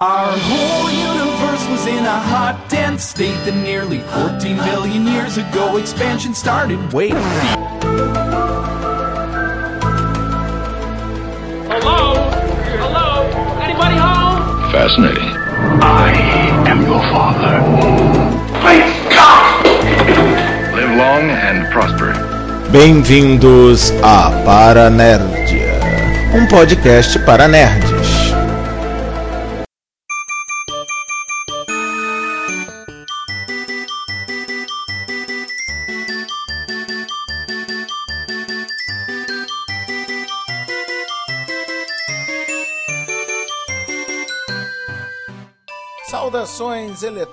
Our whole universe was in a hot, dense state that nearly 14 billion years ago expansion started. Wait. Hello? Hello? Anybody home? Fascinating. I am your father. Great Scott! Live long and prosper. Bem-vindos a Paranerdia, um podcast para nerds.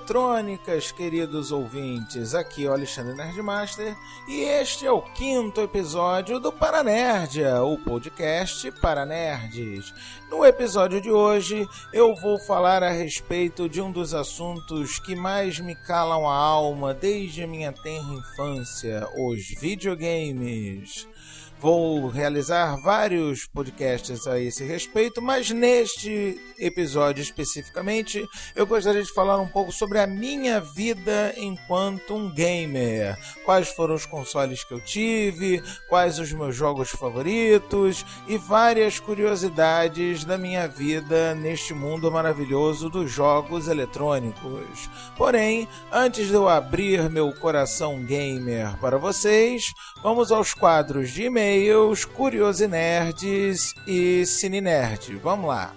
Eletrônicas, queridos ouvintes. Aqui é o Alexandre Nerdmaster e este é o quinto episódio do Paranerdia, o podcast para nerds. No episódio de hoje, eu vou falar a respeito de um dos assuntos que mais me calam a alma desde minha tenra infância, os videogames. Vou realizar vários podcasts a esse respeito, mas neste episódio especificamente eu gostaria de falar um pouco sobre a minha vida enquanto um gamer. Quais foram os consoles que eu tive, quais os meus jogos favoritos e várias curiosidades da minha vida neste mundo maravilhoso dos jogos eletrônicos. Porém, antes de eu abrir meu coração gamer para vocês, vamos aos quadros de e-mail e-mails, Curiosinerds e Cininerd. Vamos lá.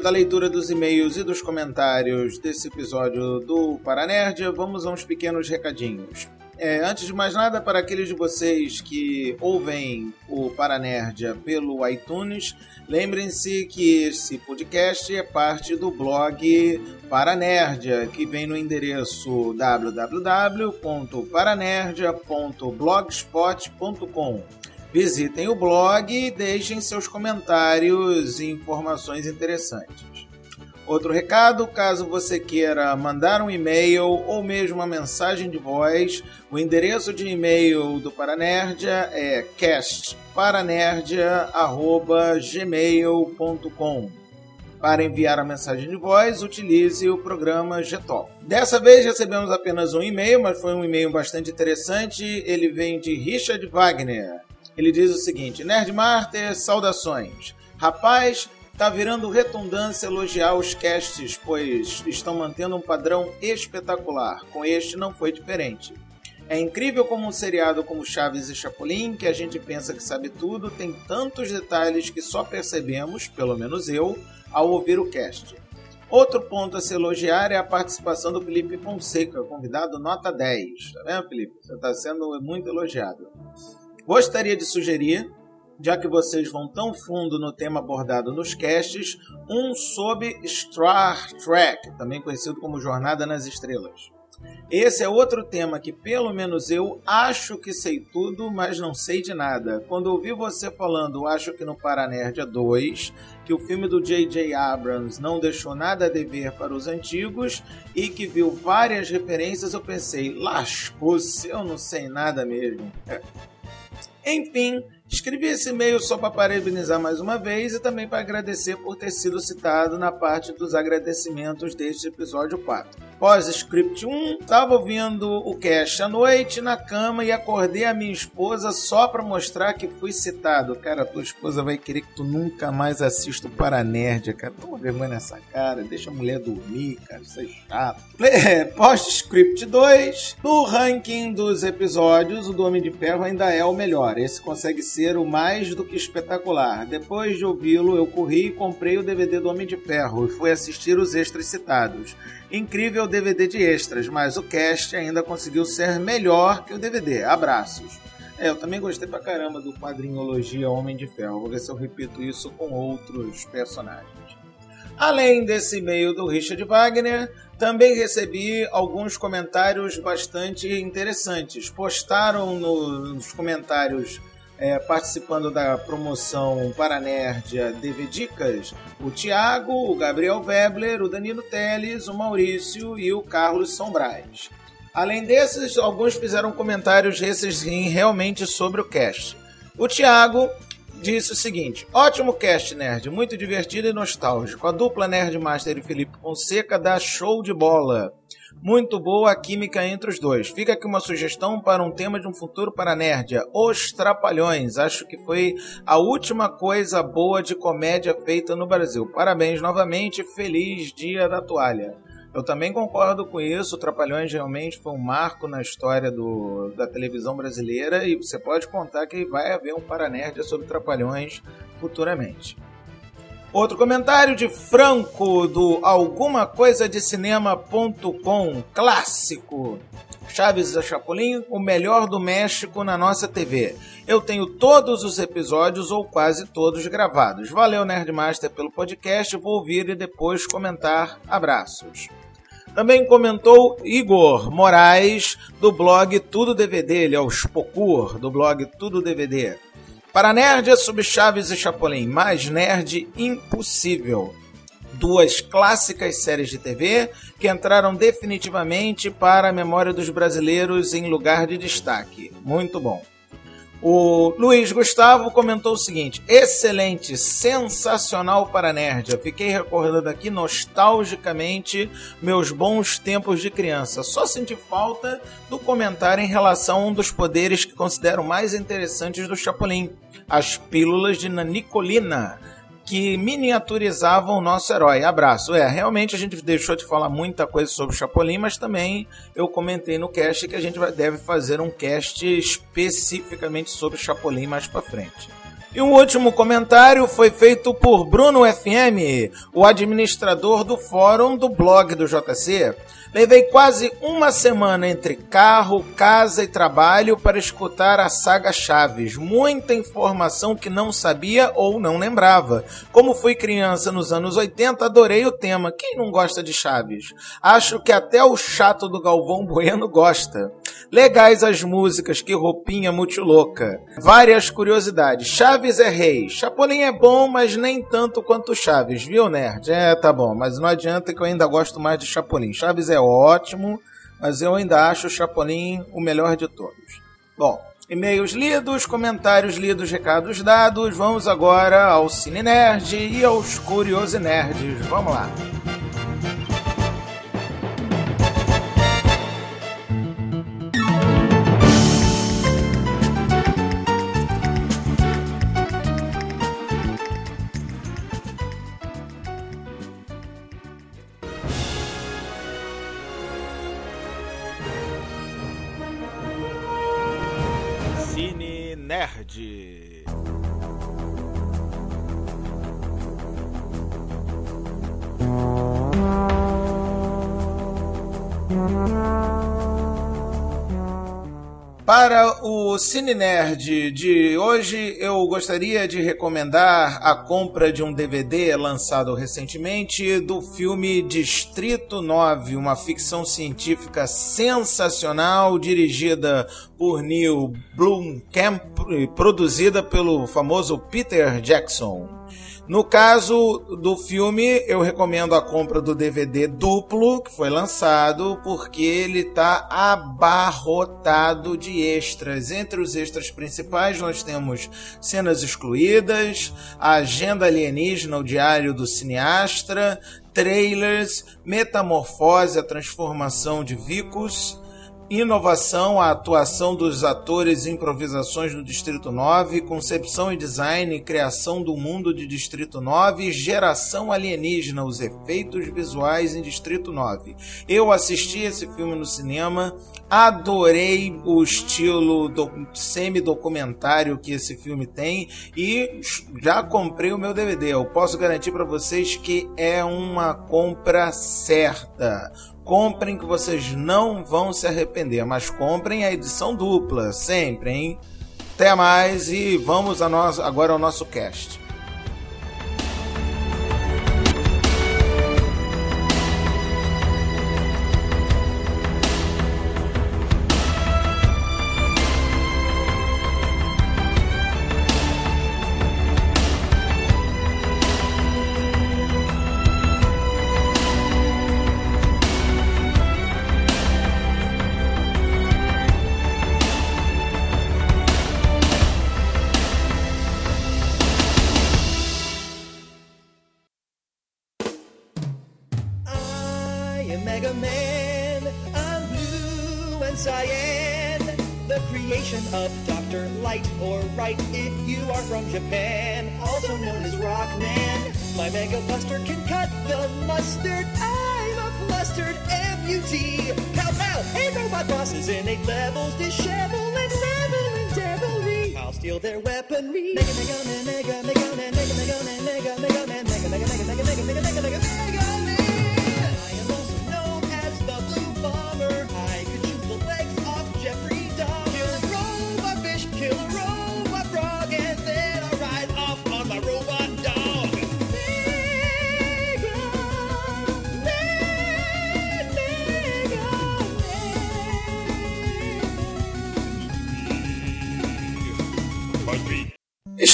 Da leitura dos e-mails e dos comentários desse episódio do Paranerdia, vamos a uns pequenos recadinhos. É, antes de mais nada, para aqueles de vocês que ouvem o Paranerdia pelo iTunes, lembrem-se que esse podcast é parte do blog Paranerdia, que vem no endereço www.paranerdia.blogspot.com. Visitem o blog e deixem seus comentários e informações interessantes. Outro recado, caso você queira mandar um e-mail ou mesmo uma mensagem de voz, o endereço de e-mail do Paranerdia é castparanerdia@gmail.com. Para enviar a mensagem de voz, utilize o programa Gtalk. Dessa vez recebemos apenas um e-mail, mas foi um e-mail bastante interessante. Ele vem de Richard Wagner. Ele diz o seguinte: Nerdmaster, saudações. Rapaz, tá virando redundância elogiar os casts, pois estão mantendo um padrão espetacular. Com este não foi diferente. É incrível como um seriado como Chaves e Chapolin, que a gente pensa que sabe tudo, tem tantos detalhes que só percebemos, pelo menos eu, ao ouvir o cast. Outro ponto a se elogiar é a participação do Felipe Fonseca, convidado nota 10. Tá vendo, Felipe? Você está sendo muito elogiado. Gostaria de sugerir, já que vocês vão tão fundo no tema abordado nos casts, um sobre Star Trek, também conhecido como Jornada nas Estrelas. Esse é outro tema que, pelo menos eu, acho que sei tudo, mas não sei de nada. Quando ouvi você falando, acho que no Paranerdia 2, que o filme do J.J. Abrams não deixou nada a dever para os antigos e que viu várias referências, eu pensei, lascou-se, eu não sei nada mesmo. Enfim, escrevi esse e-mail só para parabenizar mais uma vez e também para agradecer por ter sido citado na parte dos agradecimentos deste episódio 4. Pós-script 1, estava ouvindo o cast à noite na cama e acordei a minha esposa só para mostrar que fui citado. Cara, tua esposa vai querer que tu nunca mais assista o Paranerdia, cara. Toma vergonha nessa cara, deixa a mulher dormir, cara, isso é chato. É, Post-script 2, no ranking dos episódios, o do Homem de Ferro ainda é o melhor. Esse consegue ser o mais do que espetacular. Depois de ouvi-lo, eu corri e comprei o DVD do Homem de Ferro e fui assistir os extras citados. Incrível DVD de extras, mas o cast ainda conseguiu ser melhor que o DVD. Abraços. É, eu também gostei pra caramba do quadrinhologia Homem de Ferro. Vou ver se eu repito isso com outros personagens. Além desse e-mail do Richard Wagner, também recebi alguns comentários bastante interessantes. Postaram no, nos comentários é, participando da promoção Paranerdia DV Dicas, o Tiago, o Gabriel Webler, o Danilo Teles, o Maurício e o Carlos Sombrais. Além desses, alguns fizeram comentários esses realmente sobre o cast. O Tiago disse o seguinte: ótimo cast nerd, muito divertido e nostálgico. A dupla Nerd Master e Felipe Fonseca dá show de bola. Muito boa a química entre os dois. Fica aqui uma sugestão para um tema de um futuro para a Nerdia: Os Trapalhões. Acho que foi a última coisa boa de comédia feita no Brasil. Parabéns novamente, feliz dia da toalha. Eu também concordo com isso. O Trapalhões realmente foi um marco na história do, da televisão brasileira e você pode contar que vai haver um Paranerdia sobre Trapalhões futuramente. Outro comentário de Franco do alguma coisa de cinema.com clássico. Chaves e Chapolin, o melhor do México na nossa TV. Eu tenho todos os episódios ou quase todos gravados. Valeu Nerdmaster pelo podcast, vou ouvir e depois comentar. Abraços. Também comentou Igor Moraes do blog Tudo DVD, ele é o Spocur do blog Tudo DVD. Para nerd é sobre Chaves e Chapolin, mais nerd impossível. Duas clássicas séries de TV que entraram definitivamente para a memória dos brasileiros em lugar de destaque. Muito bom. O Luiz Gustavo comentou o seguinte: excelente, sensacional para nerd. Fiquei recordando aqui nostalgicamente meus bons tempos de criança. Só senti falta do comentário em relação a um dos poderes que considero mais interessantes do Chapolin: as pílulas de Nanicolina que miniaturizavam o nosso herói. Abraço. É, realmente a gente deixou de falar muita coisa sobre o Chapolin, mas também eu comentei no cast que a gente deve fazer um cast especificamente sobre o Chapolin mais para frente. E um último comentário foi feito por Bruno FM, o administrador do fórum do blog do JC. Levei quase uma semana entre carro, casa e trabalho para escutar a saga Chaves. Muita informação que não sabia ou não lembrava. Como fui criança nos anos 80, adorei o tema. Quem não gosta de Chaves? Acho que até o chato do Galvão Bueno gosta. Legais as músicas, que roupinha muito louca. Várias curiosidades. Chaves é rei. Chapolin é bom, mas nem tanto quanto Chaves, viu, nerd? É, tá bom, mas não adianta que eu ainda gosto mais de Chapolin. Chaves é ótimo, mas eu ainda acho o Chapolin o melhor de todos. Bom, e-mails lidos, comentários lidos, recados dados. Vamos agora ao Cine Nerd e aos Curiosi-Nerds. Vamos lá. Para o Cine Nerd de hoje, eu gostaria de recomendar a compra de um DVD lançado recentemente do filme Distrito 9, uma ficção científica sensacional dirigida por Neil Blomkamp e produzida pelo famoso Peter Jackson. No caso do filme, eu recomendo a compra do DVD duplo que foi lançado, porque ele está abarrotado de extras. Entre os extras principais, nós temos cenas excluídas, a agenda alienígena, o diário do cineasta, trailers, metamorfose, a transformação de Vicus inovação, a atuação dos atores e improvisações no Distrito 9, concepção e design criação do mundo de Distrito 9, geração alienígena, os efeitos visuais em Distrito 9. Eu assisti esse filme no cinema, adorei o estilo do, semi-documentário que esse filme tem e já comprei o meu DVD. Eu posso garantir para vocês que é uma compra certa comprem que vocês não vão se arrepender, mas comprem a edição dupla, sempre, hein? Até mais e vamos a nós, agora ao nosso cast.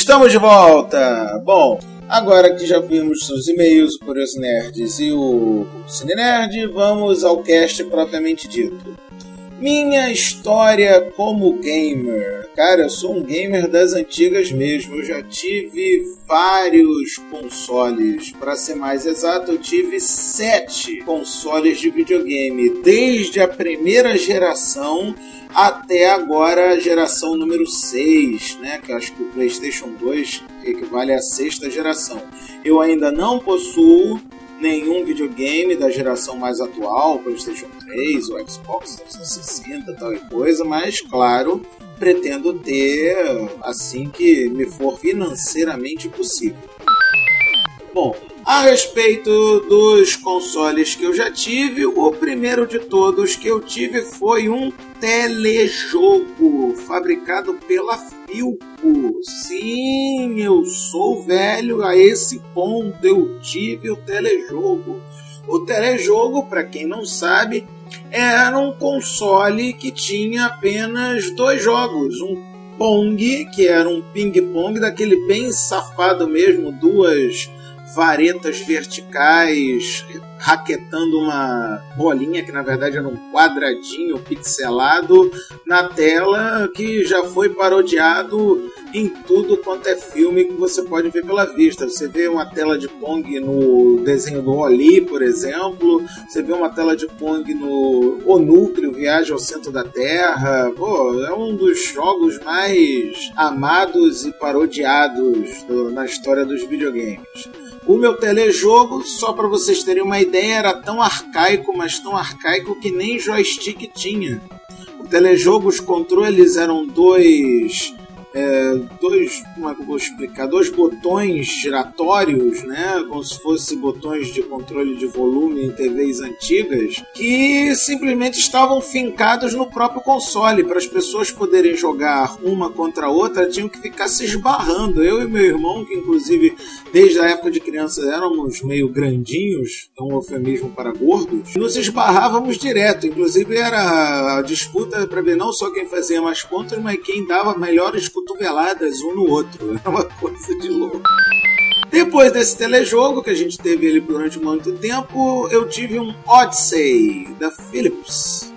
Estamos de volta! Bom, agora que já vimos os e-mails, o Curioso Nerds e o Cine Nerd, vamos ao cast propriamente dito. Minha história como gamer. Cara, eu sou um gamer das antigas mesmo. Eu já tive vários consoles. Para ser mais exato, eu tive sete consoles de videogame. Desde a primeira geração até agora a geração número 6, né? Que acho que o PlayStation 2 equivale à sexta geração. Eu ainda não possuo nenhum videogame da geração mais atual, PlayStation 3 ou Xbox 360 tal e coisa, mas claro, pretendo ter assim que me for financeiramente possível. Bom, a respeito dos consoles que eu já tive, o primeiro de todos que eu tive foi um telejogo fabricado pela Sim, eu sou velho a esse ponto, eu tive o telejogo. O telejogo, para quem não sabe, era um console que tinha apenas dois jogos, um Pong, que era um ping-pong daquele bem safado mesmo, duas varetas verticais raquetando uma bolinha que na verdade era um quadradinho pixelado na tela que já foi parodiado em tudo quanto é filme que você pode ver pela vista. Você vê uma tela de Pong no desenho do Oli, por exemplo, você vê uma tela de Pong no O Núcleo, Viagem ao Centro da Terra. Pô, é um dos jogos mais amados e parodiados do, na história dos videogames. O meu telejogo, só para vocês terem uma ideia, era tão arcaico, mas tão arcaico que nem joystick tinha. O telejogo, os controles eram dois. É, dois, como é que eu vou explicar? Dois botões giratórios, né? Como se fossem botões de controle de volume em TVs antigas, que simplesmente estavam fincados no próprio console. Para as pessoas poderem jogar uma contra a outra, tinham que ficar se esbarrando. Eu e meu irmão, que inclusive desde a época de criança éramos meio grandinhos, é um eufemismo para gordos, nos esbarrávamos direto. Inclusive era a disputa para ver não só quem fazia mais pontos, mas quem dava melhores cotoveladas um no outro. É uma coisa de louco. Depois desse telejogo, que a gente teve ele durante muito tempo, eu tive um Odyssey da Philips.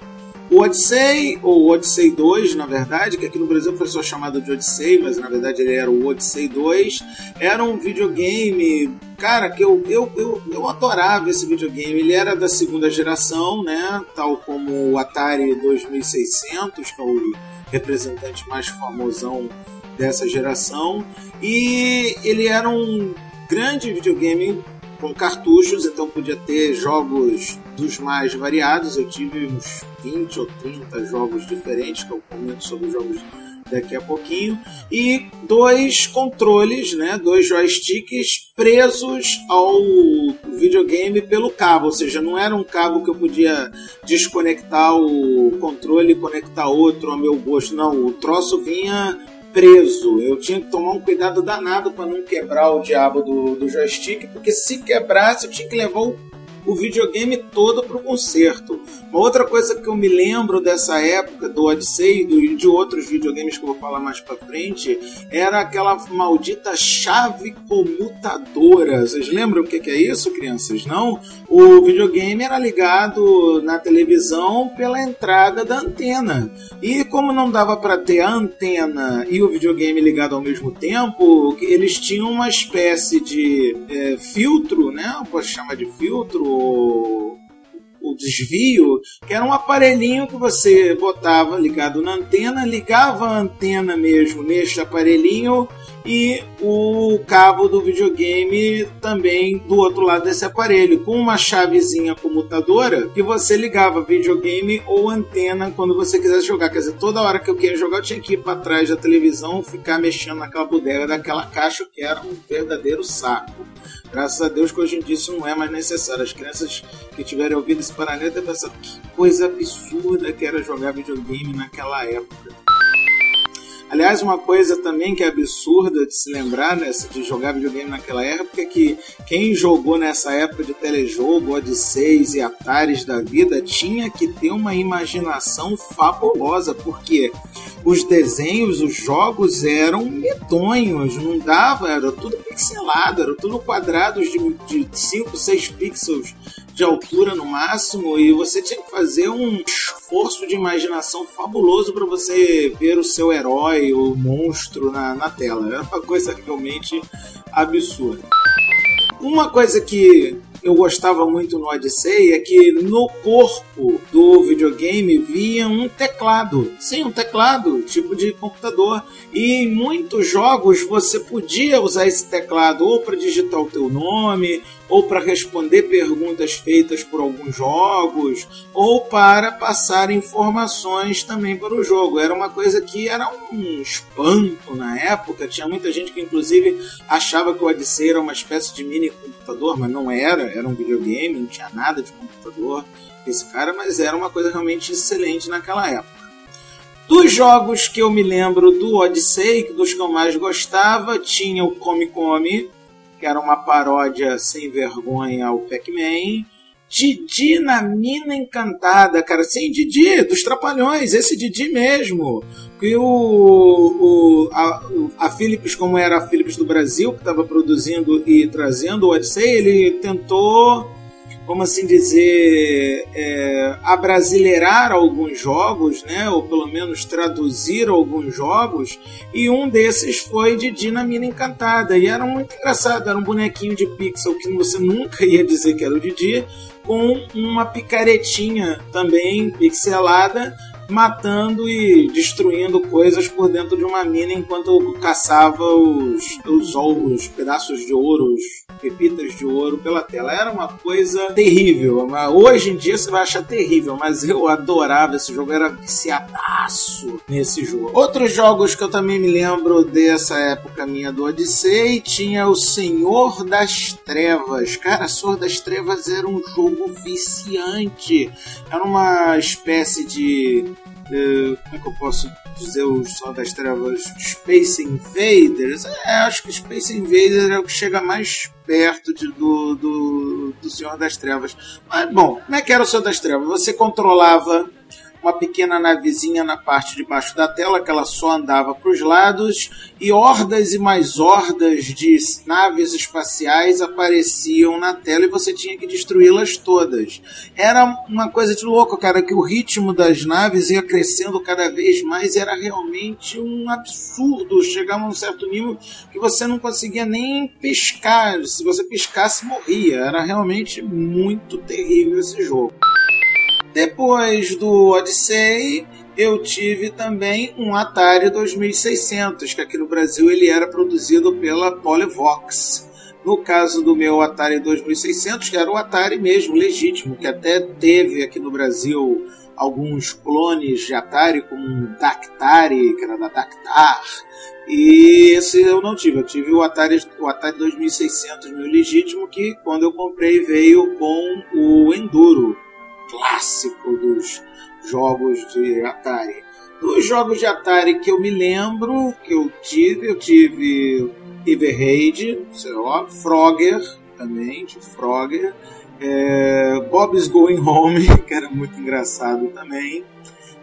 O Odyssey, ou Odyssey 2, na verdade, que aqui no Brasil foi só chamado de Odyssey, mas na verdade ele era o Odyssey 2, era um videogame, cara, que eu, eu, eu, eu adorava esse videogame. Ele era da segunda geração, né? Tal como o Atari 2600, que é o representante mais famosão dessa geração. E ele era um grande videogame com cartuchos, então podia ter jogos dos mais variados. Eu tive uns 20 ou 30 jogos diferentes, que eu comento sobre os jogos daqui a pouquinho. E dois controles, né, dois joysticks presos ao videogame pelo cabo, ou seja, não era um cabo que eu podia desconectar o controle e conectar outro ao meu gosto, não, o troço vinha preso. Eu tinha que tomar um cuidado danado para não quebrar o diabo do, do joystick, porque se quebrasse eu tinha que levar o, o videogame todo para o conserto. Uma outra coisa que eu me lembro dessa época do Odyssey e de outros videogames que eu vou falar mais para frente era aquela maldita chave comutadora. Vocês lembram o que, é isso, crianças? Não? O videogame era ligado na televisão pela entrada da antena. E como não dava para ter a antena e o videogame ligado ao mesmo tempo, eles tinham uma espécie de é, filtro, né? Posso chamar de filtro? O desvio, que era um aparelhinho que você botava ligado na antena, ligava a antena mesmo neste aparelhinho e o cabo do videogame também do outro lado desse aparelho, com uma chavezinha comutadora que você ligava videogame ou antena quando você quisesse jogar. Quer dizer, toda hora que eu queria jogar, eu tinha que ir para trás da televisão, ficar mexendo naquela bodega daquela caixa que era um verdadeiro saco. Graças a Deus que hoje em dia isso não é mais necessário. As crianças que tiverem ouvido esse devem pensar que coisa absurda que era jogar videogame naquela época. Aliás, uma coisa também que é absurda de se lembrar né, de jogar videogame naquela época é que quem jogou nessa época de telejogo, Odisseis e Atares da vida tinha que ter uma imaginação fabulosa, porque os desenhos, os jogos eram medonhos, não dava, era tudo pixelado, era tudo quadrados de 5, 6 pixels de altura no máximo e você tinha que fazer um esforço de imaginação fabuloso para você ver o seu herói ou monstro na, na tela. Era uma coisa realmente absurda. Uma coisa que eu gostava muito no Odyssey é que no corpo do videogame via um teclado. Sim, um teclado, tipo de computador. E em muitos jogos você podia usar esse teclado ou para digitar o teu nome, ou para responder perguntas feitas por alguns jogos, ou para passar informações também para o jogo. Era uma coisa que era um espanto na época. Tinha muita gente que, inclusive, achava que o Odyssey era uma espécie de mini computador, mas não era. Era um videogame, não tinha nada de computador esse cara, mas era uma coisa realmente excelente naquela época. Dos jogos que eu me lembro do Odyssey, dos que eu mais gostava, tinha o Come Come, que era uma paródia sem vergonha ao Pac-Man. Didi na Mina Encantada, cara. Sim, Didi, dos Trapalhões, esse Didi mesmo. Que o, o, a, a Philips, como era a Philips do Brasil, que estava produzindo e trazendo o Odyssey, ele tentou como assim dizer, é, abrasileirar alguns jogos, né? Ou pelo menos traduzir alguns jogos. E um desses foi de Dinamina Encantada. E era muito engraçado, era um bonequinho de pixel que você nunca ia dizer que era o Didi, com uma picaretinha também pixelada matando e destruindo coisas por dentro de uma mina enquanto caçava os, os, os pedaços de ouro, os pepitas de ouro pela tela. Era uma coisa terrível. Hoje em dia você vai achar terrível, mas eu adorava esse jogo, era viciadaço nesse jogo. Outros jogos que eu também me lembro dessa época minha do Odyssey tinha o Senhor das Trevas. Cara, Senhor das Trevas era um jogo viciante. Era uma espécie de Uh, como é que eu posso dizer o Som das Trevas? Space Invaders? É, acho que Space Invaders é o que chega mais perto de, do, do, do Senhor das Trevas. Mas, bom, como é que era o Senhor das Trevas? Você controlava uma pequena navezinha na parte de baixo da tela, que ela só andava para os lados, e hordas e mais hordas de naves espaciais apareciam na tela e você tinha que destruí-las todas. Era uma coisa de louco, cara, que o ritmo das naves ia crescendo cada vez mais, era realmente um absurdo. Chegava a um certo nível que você não conseguia nem piscar, se você piscasse, morria. Era realmente muito terrível esse jogo. Depois do Odyssey, eu tive também um Atari 2600, que aqui no Brasil ele era produzido pela Polyvox. No caso do meu Atari 2600, que era o Atari mesmo, legítimo, que até teve aqui no Brasil alguns clones de Atari, como um Dactari, que era da Dactar, e esse eu não tive. Eu tive o Atari, o Atari 2600 meu legítimo, que quando eu comprei veio com o Enduro clássico dos jogos de Atari. Dos jogos de Atari que eu me lembro que eu tive, eu tive Everraid, ó, Frogger também, de Frogger, é, Bob's Going Home, que era muito engraçado também.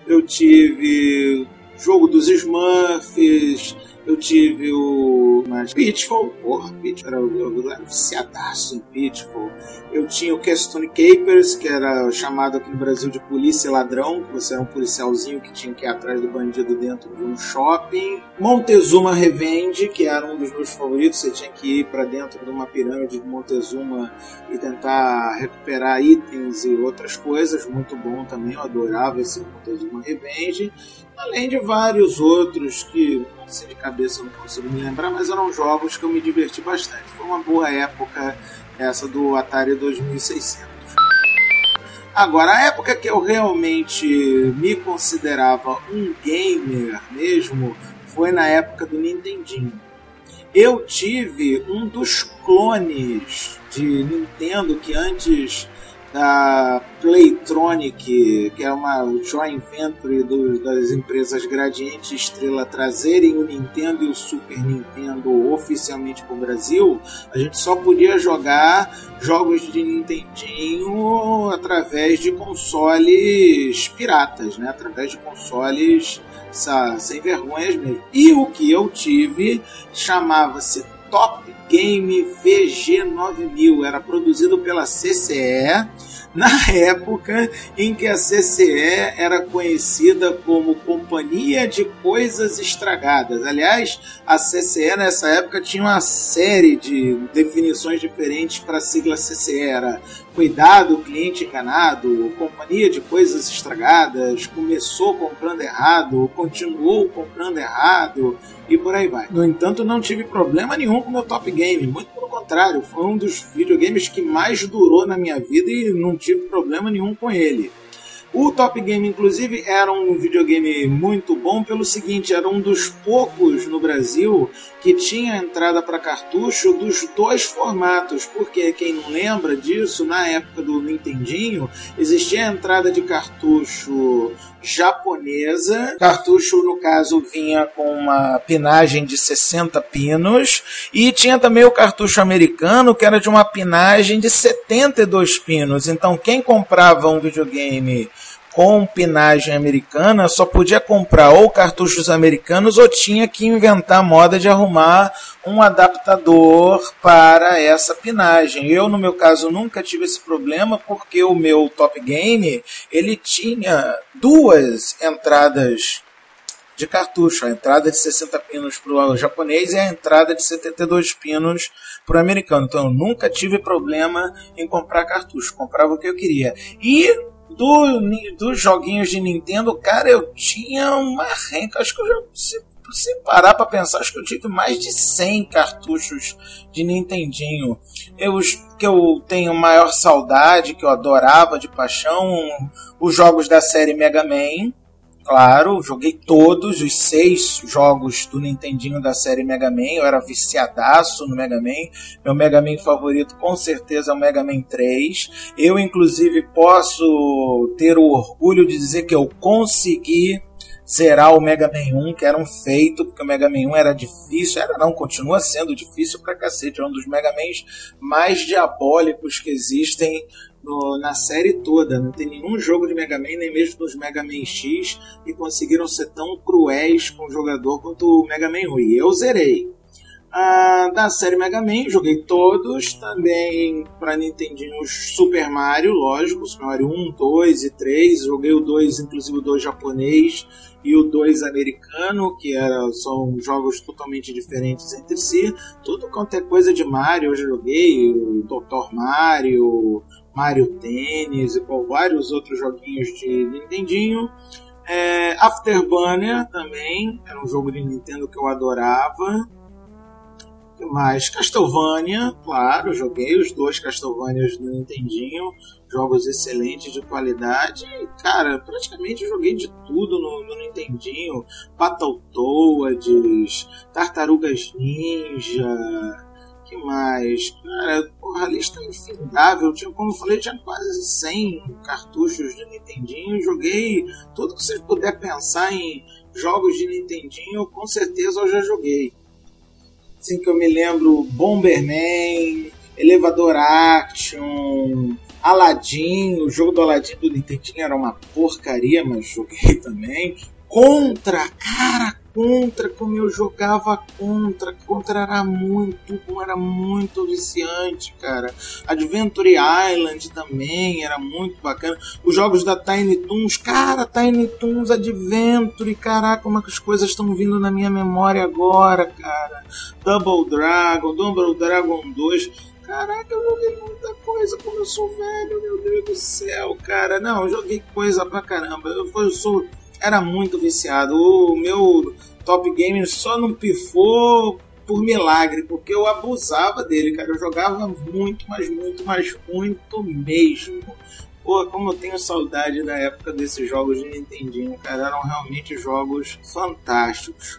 Eu tive jogo dos Smurfs, Eu tive o mas Pitfall, porra, Pitfall era, eu era viciadaço em Pitfall. Eu tinha o Keystone Capers, que era chamado aqui no Brasil de polícia ladrão, que você era um policialzinho que tinha que ir atrás do bandido dentro de um shopping. Montezuma Revenge, que era um dos meus favoritos, você tinha que ir para dentro de uma pirâmide de Montezuma e tentar recuperar itens e outras coisas, muito bom também, eu adorava esse Montezuma Revenge. Além de vários outros que, sei de cabeça, eu não consigo me lembrar, mas eram jogos que eu me diverti bastante. Foi uma boa época essa do Atari 2600. Agora, a época que eu realmente me considerava um gamer mesmo foi na época do Nintendinho. Eu tive um dos clones de Nintendo que antes da Playtronic, que é uma joint venture do, das empresas Gradiente Estrela trazerem o Nintendo e o Super Nintendo oficialmente para o Brasil, a gente só podia jogar jogos de Nintendinho através de consoles piratas, né? através de consoles sem vergonhas mesmo. E o que eu tive chamava-se Top Game VG9000. Era produzido pela CCE na época em que a CCE era conhecida como Companhia de Coisas Estragadas. Aliás, a CCE nessa época tinha uma série de definições diferentes para a sigla CCE. Era Cuidado, cliente enganado, companhia de coisas estragadas, começou comprando errado, continuou comprando errado e por aí vai. No entanto, não tive problema nenhum com meu Top Game, muito pelo contrário, foi um dos videogames que mais durou na minha vida e não tive problema nenhum com ele. O Top Game, inclusive, era um videogame muito bom pelo seguinte: era um dos poucos no Brasil que tinha entrada para cartucho dos dois formatos. Porque quem não lembra disso, na época do Nintendinho, existia a entrada de cartucho japonesa. Cartucho, no caso, vinha com uma pinagem de 60 pinos. E tinha também o cartucho americano, que era de uma pinagem de 72 pinos. Então, quem comprava um videogame com pinagem americana só podia comprar ou cartuchos americanos ou tinha que inventar moda de arrumar um adaptador para essa pinagem. Eu, no meu caso, nunca tive esse problema porque o meu Top Game ele tinha duas entradas de cartucho, a entrada de 60 pinos para o japonês e a entrada de 72 pinos para o americano. Então eu nunca tive problema em comprar cartucho, comprava o que eu queria. E do, dos joguinhos de Nintendo, cara, eu tinha uma renca. Acho que eu já. Se, se parar pra pensar, acho que eu tive mais de 100 cartuchos de Nintendinho. Eu, que eu tenho maior saudade, que eu adorava de paixão, os jogos da série Mega Man claro, joguei todos os seis jogos do Nintendinho da série Mega Man, eu era viciadaço no Mega Man. Meu Mega Man favorito com certeza é o Mega Man 3. Eu, inclusive, posso ter o orgulho de dizer que eu consegui zerar o Mega Man 1, que era um feito, porque o Mega Man 1 era difícil, era não, continua sendo difícil pra cacete, é um dos Mega Mans mais diabólicos que existem no, na série toda. Não tem nenhum jogo de Mega Man, nem mesmo dos Mega Man X, que conseguiram ser tão cruéis com o jogador quanto o Mega Man 1. E eu zerei. Ah, da série Mega Man, joguei todos. Também para Nintendinho Super Mario, lógico, Super Mario 1, 2 e 3. Joguei o 2, inclusive o 2 japonês e o 2 americano, que era, são jogos totalmente diferentes entre si. Tudo quanto é coisa de Mario eu joguei, Dr. Mario, Mario Tênis e por vários outros joguinhos de Nintendinho. É, Afterburner também, era um jogo de Nintendo que eu adorava. mais? Castlevania, claro, joguei os dois Castlevanias do Nintendinho, jogos excelentes de qualidade. Cara, praticamente joguei de tudo no, no Nintendinho. Battletoads, Tartarugas Ninja, que mais? Cara, porra, a lista é infindável. Tinha, como eu falei, tinha quase 100 cartuchos de Nintendinho. Joguei tudo que você puder pensar em jogos de Nintendinho, com certeza eu já joguei. Assim que eu me lembro, Bomberman, Elevador Action, Aladdin. O jogo do Aladdin do Nintendinho era uma porcaria, mas joguei também. Contra, cara, Contra, como eu jogava Contra. Contra era muito era muito viciante, cara. Adventure Island também era muito bacana. Os jogos da Tiny Toons, cara, Tiny Toons Adventure, caraca, como é que as coisas estão vindo na minha memória agora, cara. Double Dragon, Double Dragon 2. Caraca, eu joguei muita coisa, como eu sou velho, meu Deus do céu, cara. Não, eu joguei coisa pra caramba. Eu, eu sou. Era muito viciado. O meu Top Game só não pifou por milagre, porque eu abusava dele, cara. Eu jogava muito, mas muito, mas muito mesmo. Pô, como eu tenho saudade da época desses jogos de Nintendinho, cara. Eram realmente jogos fantásticos.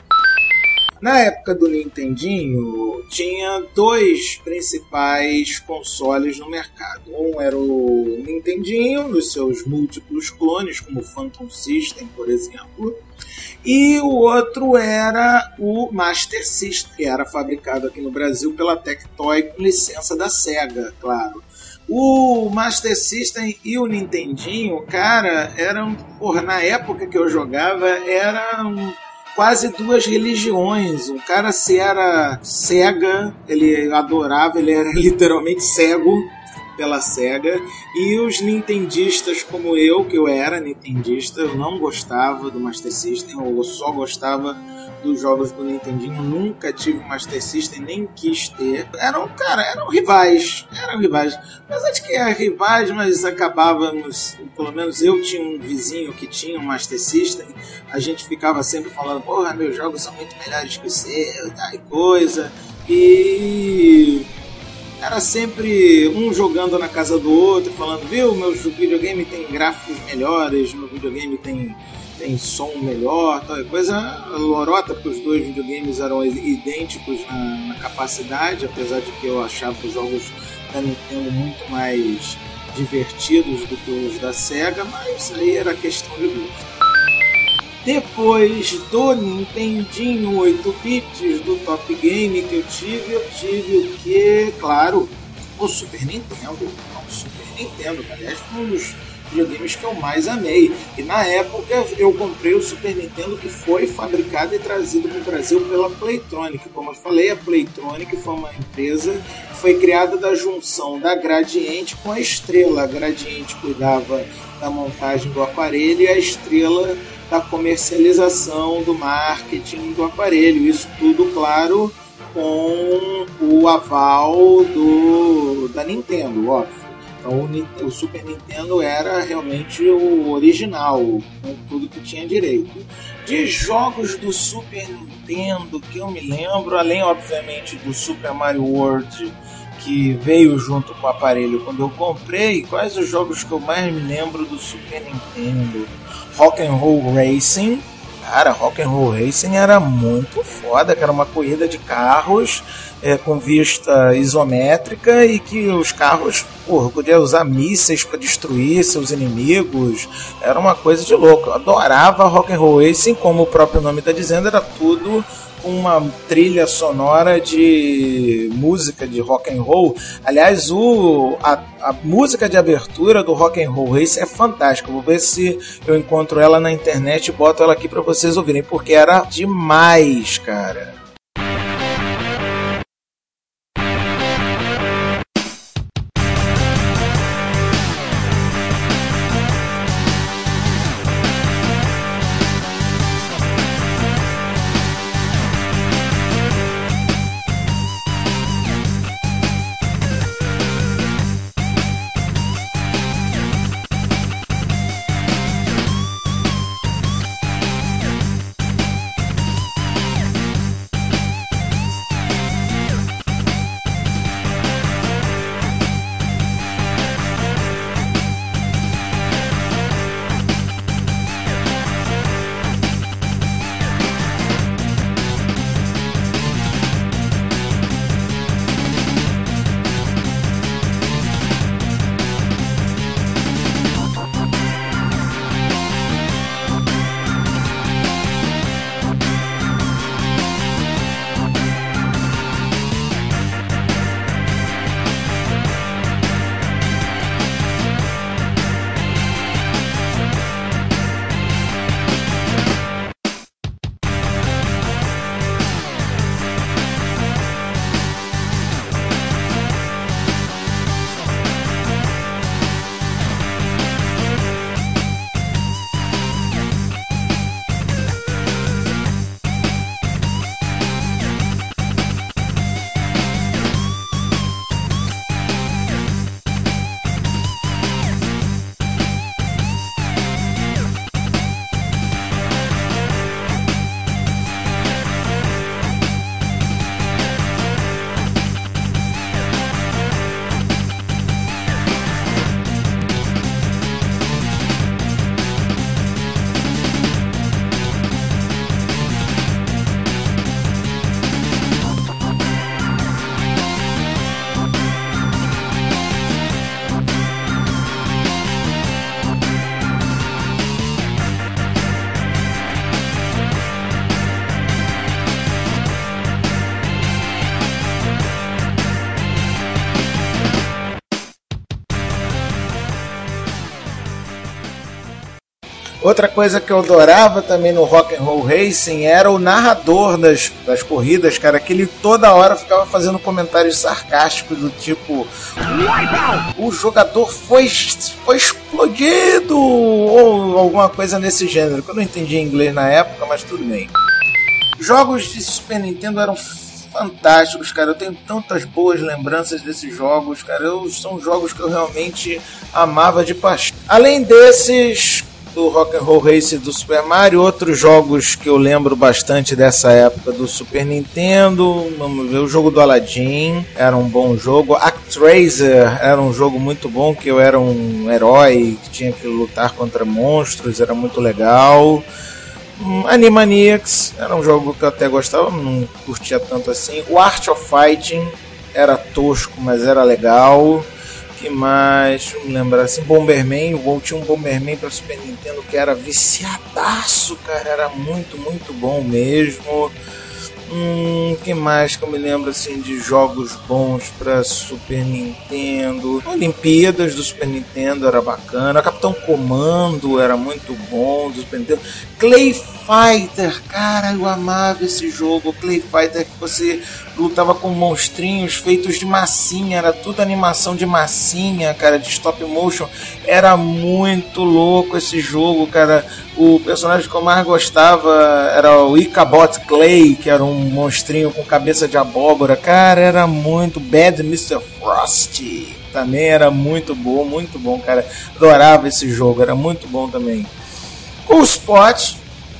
Na época do Nintendinho, tinha dois principais consoles no mercado. Um era o Nintendinho, nos seus múltiplos clones, como o Phantom System, por exemplo. E o outro era o Master System, que era fabricado aqui no Brasil pela Tectoy com licença da Sega, claro. O Master System e o Nintendinho, cara, eram, porra, na época que eu jogava, eram quase duas religiões. Um cara se era cega, ele adorava, ele era literalmente cego pela SEGA e os nintendistas como eu, que eu era nintendista, eu não gostava do Master System, eu só gostava dos jogos do Nintendinho, nunca tive Master System, nem quis ter. Eram, cara, eram rivais, eram rivais. Mas acho que eram rivais, mas acabávamos, pelo menos eu tinha um vizinho que tinha um Master System, a gente ficava sempre falando, porra, meus jogos são muito melhores que o seu, e coisa. E era sempre um jogando na casa do outro, falando, viu, meu videogame tem gráficos melhores, meu videogame tem tem som melhor, tal coisa lorota, porque os dois videogames eram idênticos na, na, capacidade, apesar de que eu achava os jogos da Nintendo muito mais divertidos do que os da Sega, mas isso aí era questão de gosto. Depois do Nintendinho 8 bits, do Top Game que eu tive, eu tive o que? Claro, o Super Nintendo. o Super Nintendo, aliás, foi um dos videogames que eu mais amei. E na época eu comprei o Super Nintendo que foi fabricado e trazido para o Brasil pela Playtronic. Como eu falei, a Playtronic foi uma empresa que foi criada da junção da Gradiente com a Estrela. A Gradiente cuidava da montagem do aparelho e a Estrela da comercialização, do marketing do aparelho. Isso tudo, claro, com o aval do, da Nintendo, óbvio. Então o, Super Nintendo era realmente o original, com tudo que tinha direito. De jogos do Super Nintendo que eu me lembro, além obviamente do Super Mario World que veio junto com o aparelho quando eu comprei, quais os jogos que eu mais me lembro do Super Nintendo? Rock and Roll Racing, Cara, Rock and Roll Racing era muito foda, que era uma corrida de carros é, com vista isométrica e que os carros, porra, podiam usar mísseis para destruir seus inimigos. Era uma coisa de louco. Eu adorava Rock and Roll Racing, como o próprio nome está dizendo, era tudo uma trilha sonora de música de rock and roll. Aliás, o, a, a música de abertura do Rock and Roll Race é fantástica. Vou ver se eu encontro ela na internet e boto ela aqui para vocês ouvirem, porque era demais, cara. Outra coisa que eu adorava também no Rock and Roll Racing era o narrador das, das corridas, cara, que ele toda hora ficava fazendo comentários sarcásticos do tipo o jogador foi, foi explodido ou alguma coisa nesse gênero, que eu não entendi inglês na época, mas tudo bem. Jogos de Super Nintendo eram fantásticos, cara. Eu tenho tantas boas lembranças desses jogos, cara. Eu, são jogos que eu realmente amava de paixão. Além desses, do Rock and Roll Race do Super Mario, outros jogos que eu lembro bastante dessa época do Super Nintendo, vamos ver, o jogo do Aladdin era um bom jogo, Actraiser era um jogo muito bom, que eu era um herói que tinha que lutar contra monstros, era muito legal. Hum, Animaniacs era um jogo que eu até gostava, não curtia tanto assim. O Art of Fighting era tosco, mas era legal. Que mais? Deixa eu me lembrar assim. Bomberman, o tinha um Bomberman para Super Nintendo que era viciadaço, cara. Era muito, muito bom mesmo. Hum, que mais que eu me lembro assim de jogos bons para Super Nintendo? Olimpíadas do Super Nintendo era bacana. Capitão Comando era muito bom do Super Nintendo. Clay Fighter, cara, eu amava esse jogo. Clay Fighter que você lutava com monstrinhos feitos de massinha, era tudo animação de massinha, cara, de stop motion. Era muito louco esse jogo, cara. O personagem que eu mais gostava era o Icabot Clay, que era um monstrinho com cabeça de abóbora. Cara, era muito Bad Mr. Frosty. Também era muito bom, muito bom, cara. Adorava esse jogo, era muito bom também. O Spot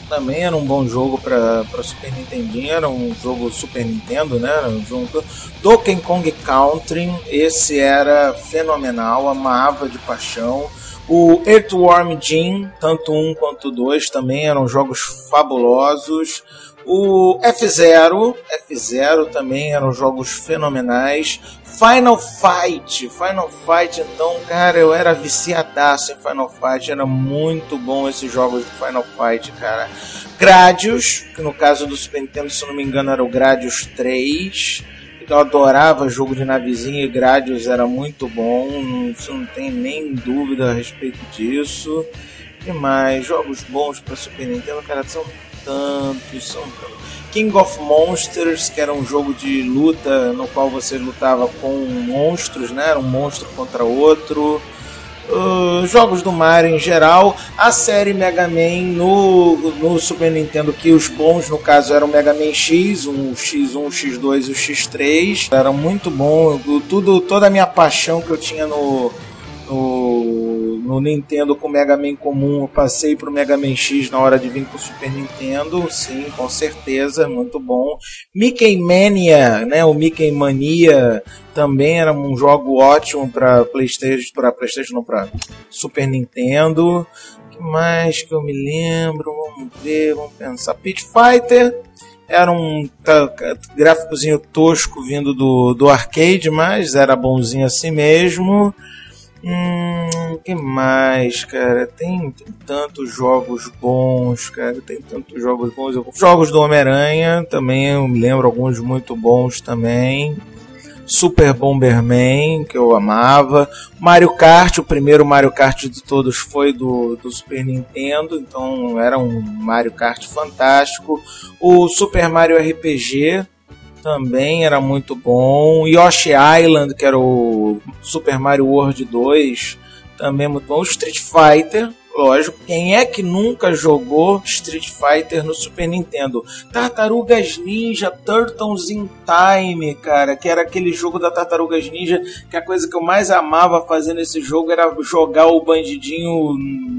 também era um bom jogo para Super Nintendinho, era um jogo Super Nintendo, né? Era um jogo Donkey Kong Country, esse era fenomenal, amava de paixão. O Earthworm Jim, tanto um quanto dois, também eram jogos fabulosos. O F0, F0 também eram jogos fenomenais. Final Fight, Final Fight, então, cara, eu era viciadaço em Final Fight, era muito bom esses jogos do Final Fight, cara. Gradius, que no caso do Super Nintendo, se não me engano, era o Gradius 3 eu adorava jogo de navezinha e Gradius era muito bom, não, não tem nem dúvida a respeito disso. que mais? Jogos bons para Super Nintendo, cara, são tantos. King of Monsters, que era um jogo de luta no qual você lutava com monstros, né? Era um monstro contra outro. Uh, jogos do Mario em geral, a série Mega Man no, no Super Nintendo, que os bons no caso eram o Mega Man X, um X1, o X2 e o X3, era muito bom. Tudo, toda a minha paixão que eu tinha no, no, no Nintendo com o Mega Man comum, eu passei pro Mega Man X na hora de vir pro Super Nintendo, sim, com certeza, muito bom. Mickey Mania, né, o Mickey Mania também era um jogo ótimo para PlayStation, para PlayStation não para Super Nintendo. Que mais que eu me lembro? Vamos ver, vamos pensar. Pit Fighter era um gráficozinho tosco vindo do, do arcade, mas era bonzinho assim mesmo. Hum, que mais, cara? Tem, tem tantos jogos bons, cara. Tem tantos jogos bons. Jogos do Homem-Aranha também, eu lembro alguns muito bons também. Super Bomberman, que eu amava. Mario Kart, o primeiro Mario Kart de todos foi do, do Super Nintendo, então era um Mario Kart fantástico. O Super Mario RPG, também era muito bom. Yoshi Island, que era o Super Mario World 2, também é muito bom. O Street Fighter, lógico. Quem é que nunca jogou Street Fighter no Super Nintendo? Tartarugas Ninja, Turtles in Time, cara, que era aquele jogo da Tartarugas Ninja, que a coisa que eu mais amava fazer nesse jogo era jogar o bandidinho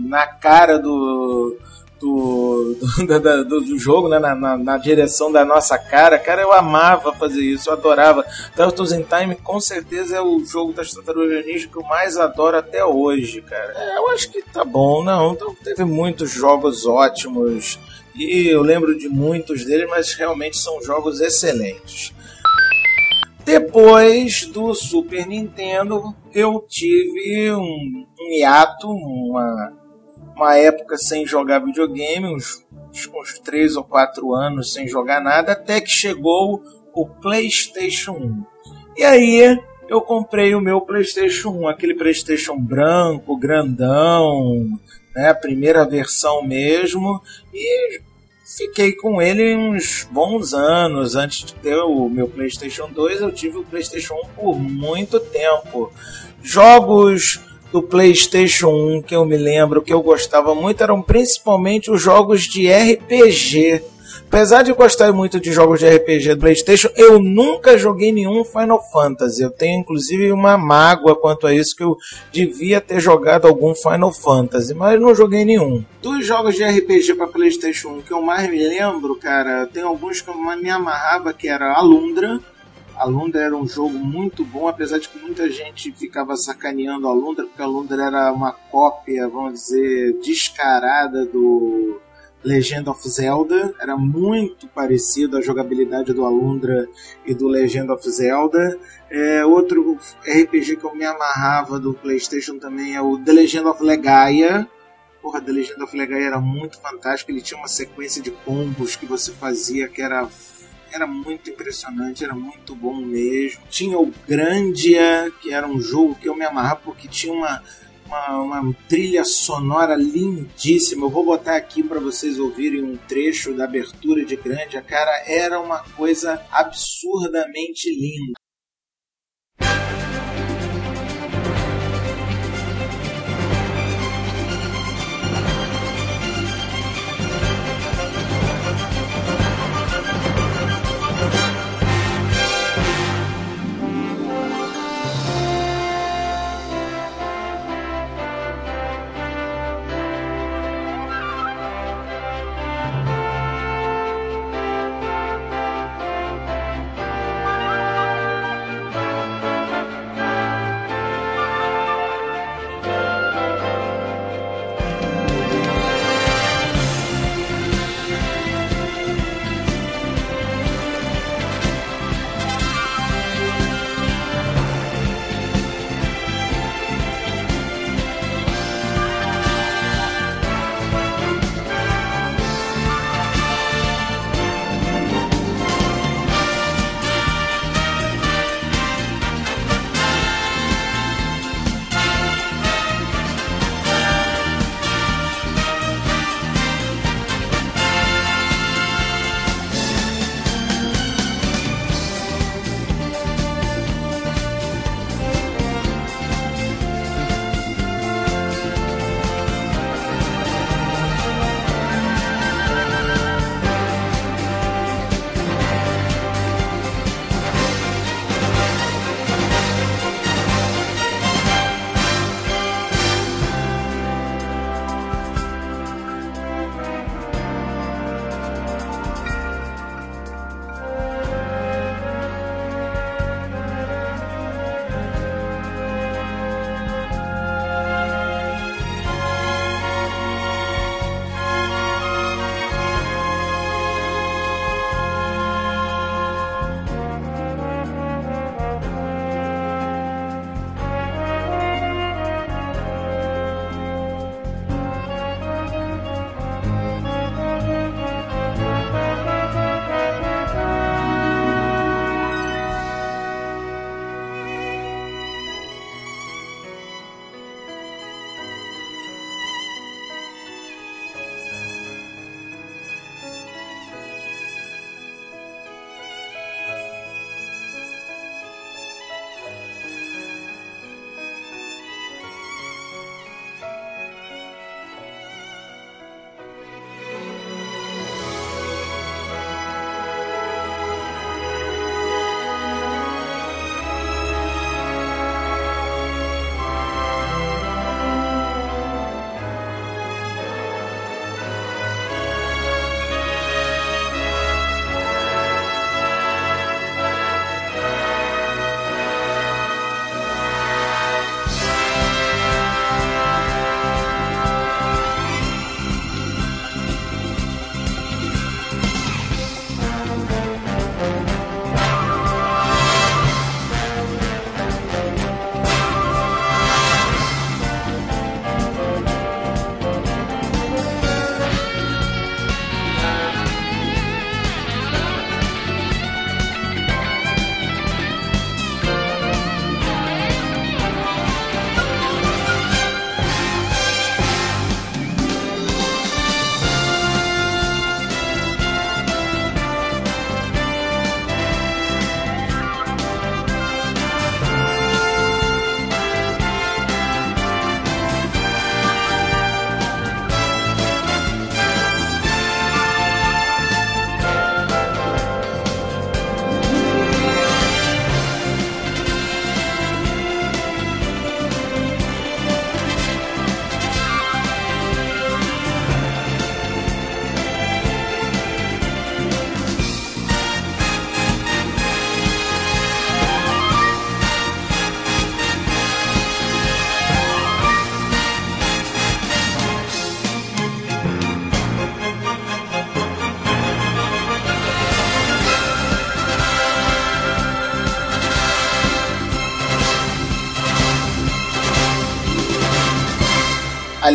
na cara do do, do, do, do jogo, né? Na, na, na, direção da nossa cara. Cara, eu amava fazer isso, eu adorava. Turtles in Time com certeza é o jogo das tartarugas ninja que eu mais adoro até hoje, cara. É, eu acho que tá bom, não. Então, teve muitos jogos ótimos e eu lembro de muitos deles, mas realmente são jogos excelentes. Depois do Super Nintendo, eu tive um, um hiato, uma uma época sem jogar videogame, uns, uns 3 ou 4 anos sem jogar nada, até que chegou o PlayStation 1. E aí eu comprei o meu PlayStation 1, aquele PlayStation branco, grandão, né, a primeira versão mesmo, e fiquei com ele uns bons anos. Antes de ter o meu PlayStation 2, eu tive o PlayStation 1 por muito tempo. Jogos do PlayStation 1 que eu me lembro que eu gostava muito eram principalmente os jogos de RPG. Apesar de gostar muito de jogos de RPG do PlayStation, eu nunca joguei nenhum Final Fantasy. Eu tenho inclusive uma mágoa quanto a isso que eu devia ter jogado algum Final Fantasy, mas não joguei nenhum. Dos jogos de RPG para PlayStation 1 que eu mais me lembro, cara, tem alguns que eu me amarrava que era Alundra. Alundra era um jogo muito bom, apesar de que muita gente ficava sacaneando a porque a era uma cópia, vamos dizer, descarada do Legend of Zelda. Era muito parecido a jogabilidade do Alundra e do Legend of Zelda. É, outro RPG que eu me amarrava do PlayStation também é o The Legend of Legaia. Porra, The Legend of Legaia era muito fantástico. Ele tinha uma sequência de combos que você fazia que era era muito impressionante, era muito bom mesmo. Tinha o Grandia, que era um jogo que eu me amarrava porque tinha uma uma, uma trilha sonora lindíssima. Eu vou botar aqui para vocês ouvirem um trecho da abertura de Grande. A cara era uma coisa absurdamente linda.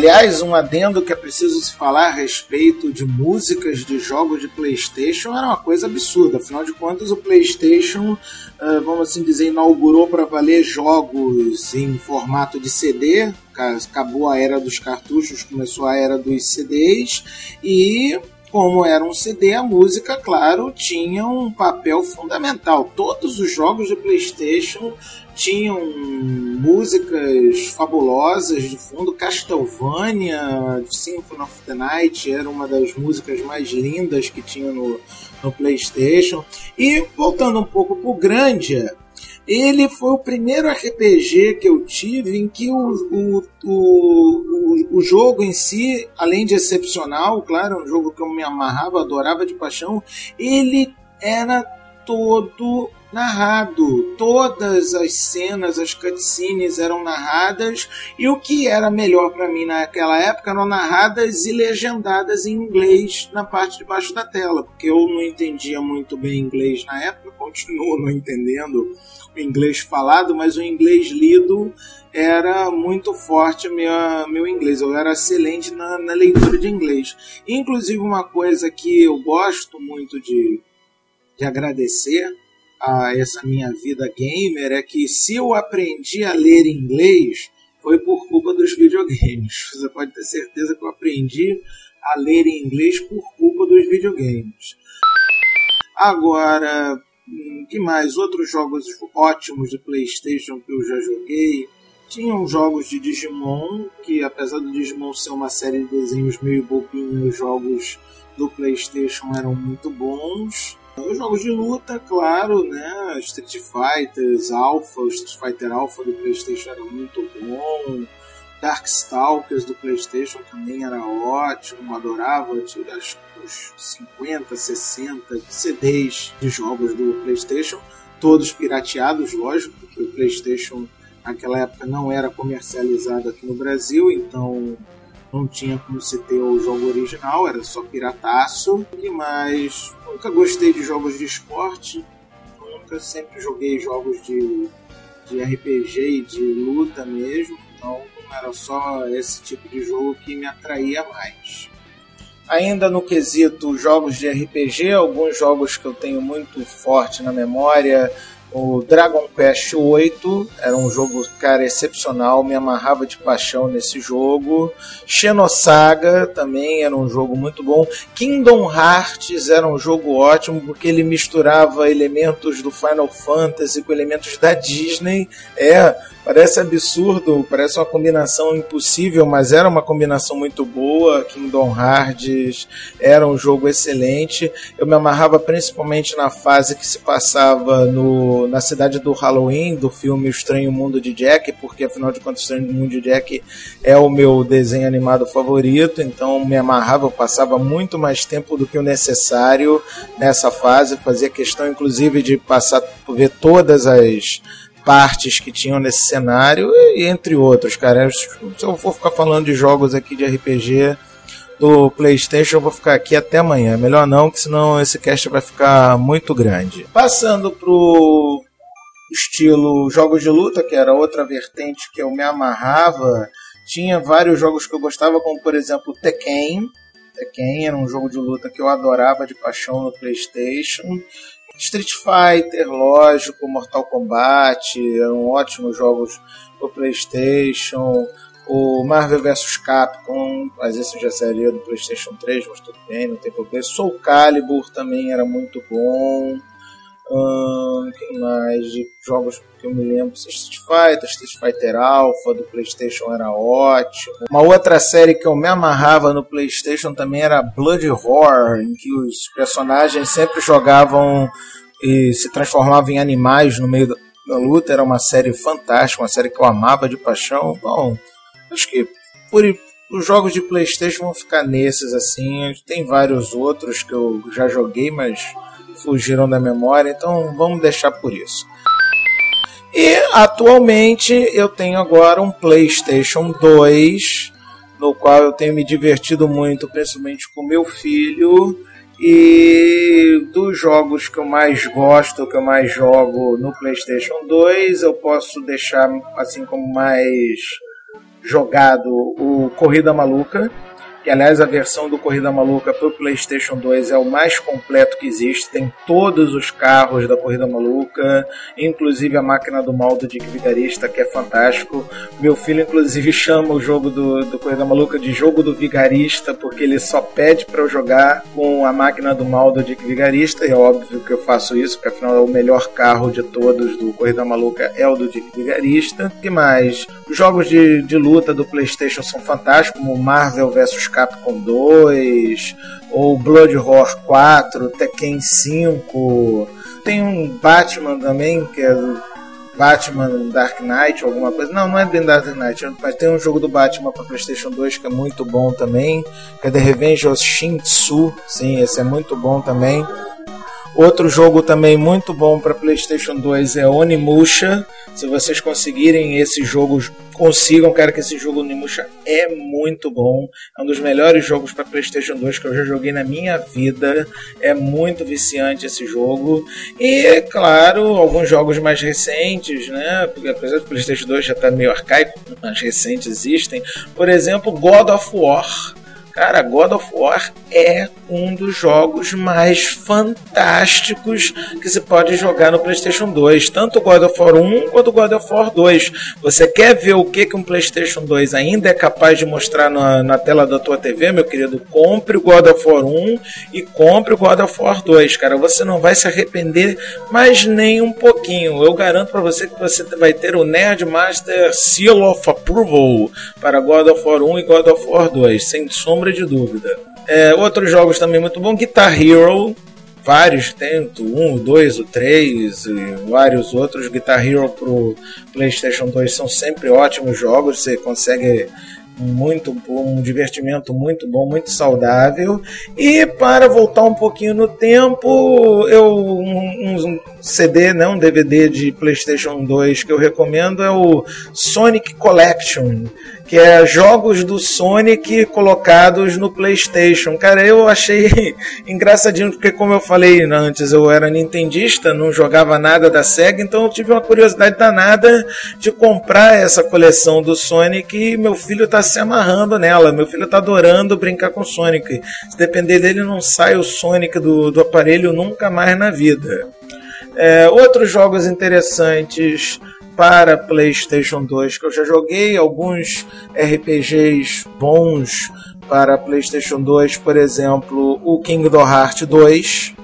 Aliás, um adendo que é preciso se falar a respeito de músicas de jogos de PlayStation era uma coisa absurda. Afinal de contas, o PlayStation, uh, vamos assim dizer, inaugurou para valer jogos em formato de CD. Acabou a era dos cartuchos, começou a era dos CDs e como era um CD, a música, claro, tinha um papel fundamental. Todos os jogos de PlayStation tinham músicas fabulosas de fundo. Castlevania, Symphony of the Night era uma das músicas mais lindas que tinha no, no PlayStation. E voltando um pouco pro Grandia, ele foi o primeiro RPG que eu tive em que o, o, o, o, jogo em si, além de excepcional, claro, um jogo que eu me amarrava, adorava de paixão, ele era todo narrado. Todas as cenas, as cutscenes eram narradas e o que era melhor para mim naquela época eram narradas e legendadas em inglês na parte de baixo da tela, porque eu não entendia muito bem inglês na época, continuo não entendendo o inglês falado, mas o inglês lido era muito forte minha, meu inglês. Eu era excelente na, na leitura de inglês. Inclusive, uma coisa que eu gosto muito de, de agradecer a essa minha vida gamer é que se eu aprendi a ler inglês foi por culpa dos videogames. Você pode ter certeza que eu aprendi a ler inglês por culpa dos videogames. Agora, hum, que mais? Outros jogos ótimos de PlayStation que eu já joguei. Tinham jogos de Digimon, que apesar do Digimon ser uma série de desenhos meio bobinhos, os jogos do PlayStation eram muito bons. Os jogos de luta, claro, né? Street Fighters, Alpha, Street Fighter Alpha do PlayStation era muito bom. Darkstalkers do PlayStation também era ótimo, adorava. Que uns 50, 60 CDs de jogos do PlayStation, todos pirateados, lógico, porque o PlayStation naquela época não era comercializado aqui no Brasil, então não tinha como se ter o jogo original, era só pirataço. Mais, nunca gostei de jogos de esporte, nunca sempre joguei jogos de, de RPG e de luta mesmo, então não era só esse tipo de jogo que me atraía mais. Ainda no quesito jogos de RPG, alguns jogos que eu tenho muito forte na memória o Dragon Quest VIII era um jogo, cara, excepcional, me amarrava de paixão nesse jogo. Xenosaga também era um jogo muito bom. Kingdom Hearts era um jogo ótimo porque ele misturava elementos do Final Fantasy com elementos da Disney. É, Parece absurdo, parece uma combinação impossível, mas era uma combinação muito boa. Kingdom Hearts era um jogo excelente. Eu me amarrava principalmente na fase que se passava no, na cidade do Halloween, do filme O Estranho Mundo de Jack, porque afinal de contas, O Estranho Mundo de Jack é o meu desenho animado favorito, então me amarrava, eu passava muito mais tempo do que o necessário nessa fase, fazia questão inclusive de passar ver todas as partes que tinham nesse cenário, e entre outros, cara. Se eu for ficar falando de jogos aqui de RPG do PlayStation, eu vou ficar aqui até amanhã. Melhor não, que senão esse cast vai ficar muito grande. Passando pro estilo jogos de luta, que era outra vertente que eu me amarrava. Tinha vários jogos que eu gostava, como por exemplo Tekken. Tekken era um jogo de luta que eu adorava de paixão no PlayStation. Street Fighter, lógico, Mortal Kombat, eram ótimos jogos do PlayStation. O Marvel vs Capcom, mas esse já seria do PlayStation 3, mas tudo bem, não tem problema. Soul Calibur também era muito bom. Hum, quem mais? De jogos que eu me lembro: Street Fighter, Street Fighter Alpha do PlayStation era ótimo. Uma outra série que eu me amarrava no PlayStation também era Blood Horror, em que os personagens sempre jogavam e se transformavam em animais no meio da luta. Era uma série fantástica, uma série que eu amava de paixão. Bom, acho que por os jogos de PlayStation vão ficar nesses assim. Tem vários outros que eu já joguei, mas fugiram da memória, então vamos deixar por isso. E atualmente eu tenho agora um PlayStation 2, no qual eu tenho me divertido muito, principalmente com meu filho. E dos jogos que eu mais gosto, que eu mais jogo no PlayStation 2, eu posso deixar assim como mais jogado o Corrida Maluca, que aliás a versão do Corrida Maluca para o PlayStation 2 é o mais completo que existe, tem todos os carros da Corrida Maluca, inclusive a máquina do mal do Dick Vigarista, que é fantástico. Meu filho, inclusive, chama o jogo do, do Corrida Maluca de jogo do Vigarista, porque ele só pede para eu jogar com a máquina do mal do Dick Vigarista, e é óbvio que eu faço isso, porque afinal é o melhor carro de todos do Corrida Maluca é o do Dick Vigarista. Que mais? Os jogos de, de luta do PlayStation são fantásticos, como Marvel vs Capcom 2, ou Blood Horror 4, Tekken 5. Tem um Batman também, que é Batman Dark Knight, alguma coisa. Não, não é bem Dark Knight, mas tem um jogo do Batman para PlayStation 2 que é muito bom também, que é The Revenge of Shin-Tzu. Sim, esse é muito bom também. Outro jogo também muito bom para PlayStation 2 é Onimusha. Se vocês conseguirem esse jogo, consigam. Quero que esse jogo Onimusha é muito bom. É um dos melhores jogos para PlayStation 2 que eu já joguei na minha vida. É muito viciante esse jogo. E, claro, alguns jogos mais recentes, né? Porque apesar do PlayStation 2 já tá meio arcaico, mais recentes existem. Por exemplo, God of War Cara, God of War é um dos jogos mais fantásticos que se pode jogar no PlayStation 2. Tanto God of War 1 quanto God of War 2. Você quer ver o que, que um PlayStation 2 ainda é capaz de mostrar na, na tela da tua TV, meu querido? Compre o God of War 1 e compre o God of War 2, cara. Você não vai se arrepender mais nem um pouquinho. Eu garanto para você que você vai ter o Nerd Master Seal of Approval para God of War 1 e God of War 2, sem sombra sombra de dúvida. É, outros jogos também muito bom, Guitar Hero, vários, tem o 1, o 2, o 3 e vários outros. Guitar Hero pro PlayStation 2 são sempre ótimos jogos, você consegue muito bom, um divertimento muito bom, muito saudável. E para voltar um pouquinho no tempo, eu um, um CD, né, um DVD de PlayStation 2 que eu recomendo é o Sonic Collection que é jogos do Sonic colocados no PlayStation. Cara, eu achei engraçadinho, porque, como eu falei antes, eu era nintendista, não jogava nada da Sega, então eu tive uma curiosidade danada de comprar essa coleção do Sonic e meu filho tá se amarrando nela. Meu filho tá adorando brincar com Sonic. Se depender dele, não sai o Sonic do, do aparelho nunca mais na vida. É, outros jogos interessantes para PlayStation 2 que eu já joguei, alguns RPGs bons para PlayStation 2, por exemplo, o Kingdom Hearts 2.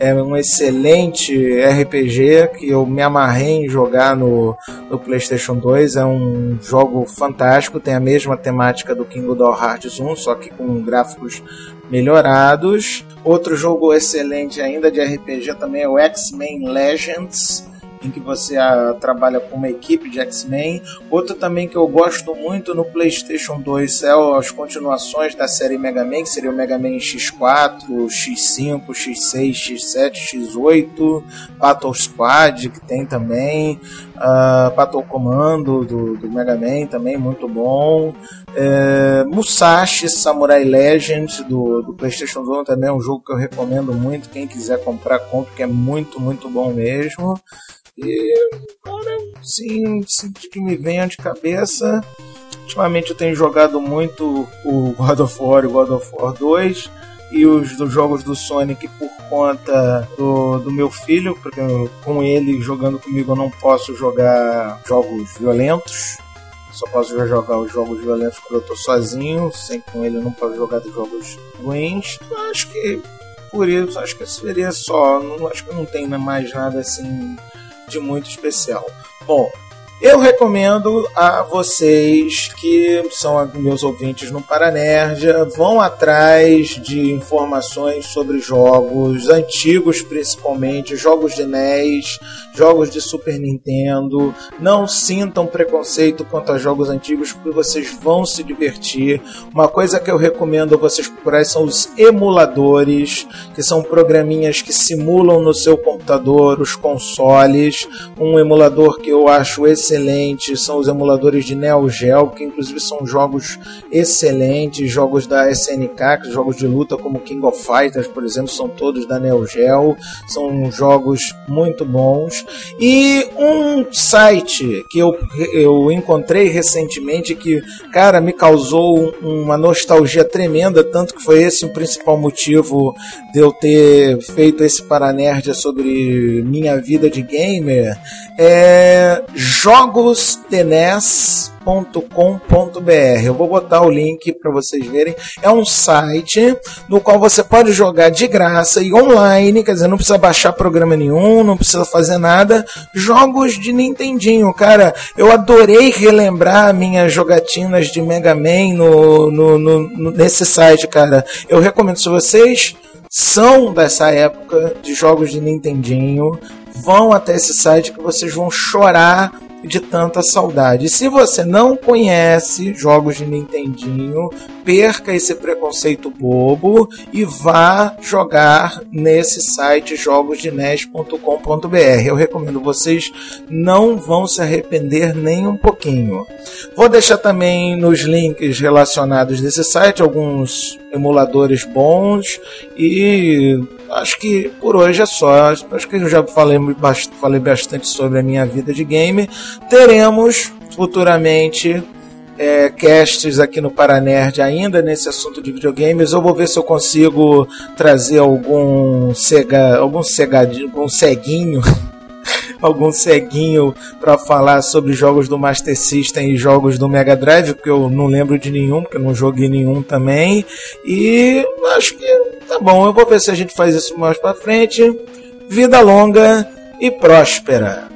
É um excelente RPG que eu me amarrei em jogar no, no PlayStation 2. É um jogo fantástico, tem a mesma temática do Kingdom Hearts 1, só que com gráficos melhorados. Outro jogo excelente ainda de RPG também é o X-Men Legends em que você a, ah, trabalha com uma equipe de X-Men. Outro também que eu gosto muito no PlayStation 2 é as continuações da série Mega Man, que seria o Mega Man X4, X5, X6, X7, X8, Battle Squad, que tem também, uh, Battle Commando do, do Mega Man, também muito bom. É, Musashi Samurai Legend do, do PlayStation 2 também é um jogo que eu recomendo muito. Quem quiser comprar, compre, que é muito, muito bom mesmo. E, cara, sim, sim, que me venha de cabeça. Ultimamente eu tenho jogado muito o God of War e o God of War 2 e os dos jogos do Sonic por conta do, do meu filho, porque eu, com ele jogando comigo eu não posso jogar jogos violentos. Só posso jogar os jogos violentos quando eu tô sozinho, sem com ele eu não posso jogar de jogos ruins. acho que por isso, acho que seria só. Não, acho que não tem mais nada assim de muito especial. Bom, eu recomendo a vocês que são meus ouvintes no Paranerdia, vão atrás de informações sobre jogos antigos, principalmente jogos de NES, jogos de Super Nintendo. Não sintam preconceito quanto a jogos antigos, porque vocês vão se divertir. Uma coisa que eu recomendo a vocês procurarem são os emuladores, que são programinhas que simulam no seu computador os consoles. Um emulador que eu acho excelente são os emuladores de Neo Geo, que inclusive são jogos excelentes, jogos da SNK, jogos de luta como King of Fighters, por exemplo, são todos da Neo Geo, são jogos muito bons. E um site que eu, eu encontrei recentemente que, cara, me causou uma nostalgia tremenda, tanto que foi esse o principal motivo de eu ter feito esse Paranerd sobre minha vida de gamer, é jogosdenes.com.br. Eu vou botar o link para vocês verem. É um site no qual você pode jogar de graça e online, quer dizer, não precisa baixar programa nenhum, não precisa fazer nada. Jogos de Nintendinho, cara. Eu adorei relembrar minhas jogatinas de Mega Man no, no, no, nesse site, cara. Eu recomendo se vocês são dessa época de jogos de Nintendinho, vão até esse site que vocês vão chorar de tanta saudade. Se você não conhece jogos de Nintendinho, perca esse preconceito bobo e vá jogar nesse site jogosdenes.com.br. Eu recomendo vocês, não vão se arrepender nem um pouquinho. Vou deixar também nos links relacionados desse site alguns emuladores bons e acho que por hoje é só. Acho que eu já falei, falei bastante sobre a minha vida de game. Teremos futuramente é, casts aqui no Paranerd ainda nesse assunto de videogames. Eu vou ver se eu consigo trazer algum cega, algum cegadinho, algum ceguinho algum ceguinho para falar sobre jogos do Master System e jogos do Mega Drive, porque eu não lembro de nenhum, porque eu não joguei nenhum também. E acho que tá bom, eu vou ver se a gente faz isso mais para frente. Vida longa e próspera.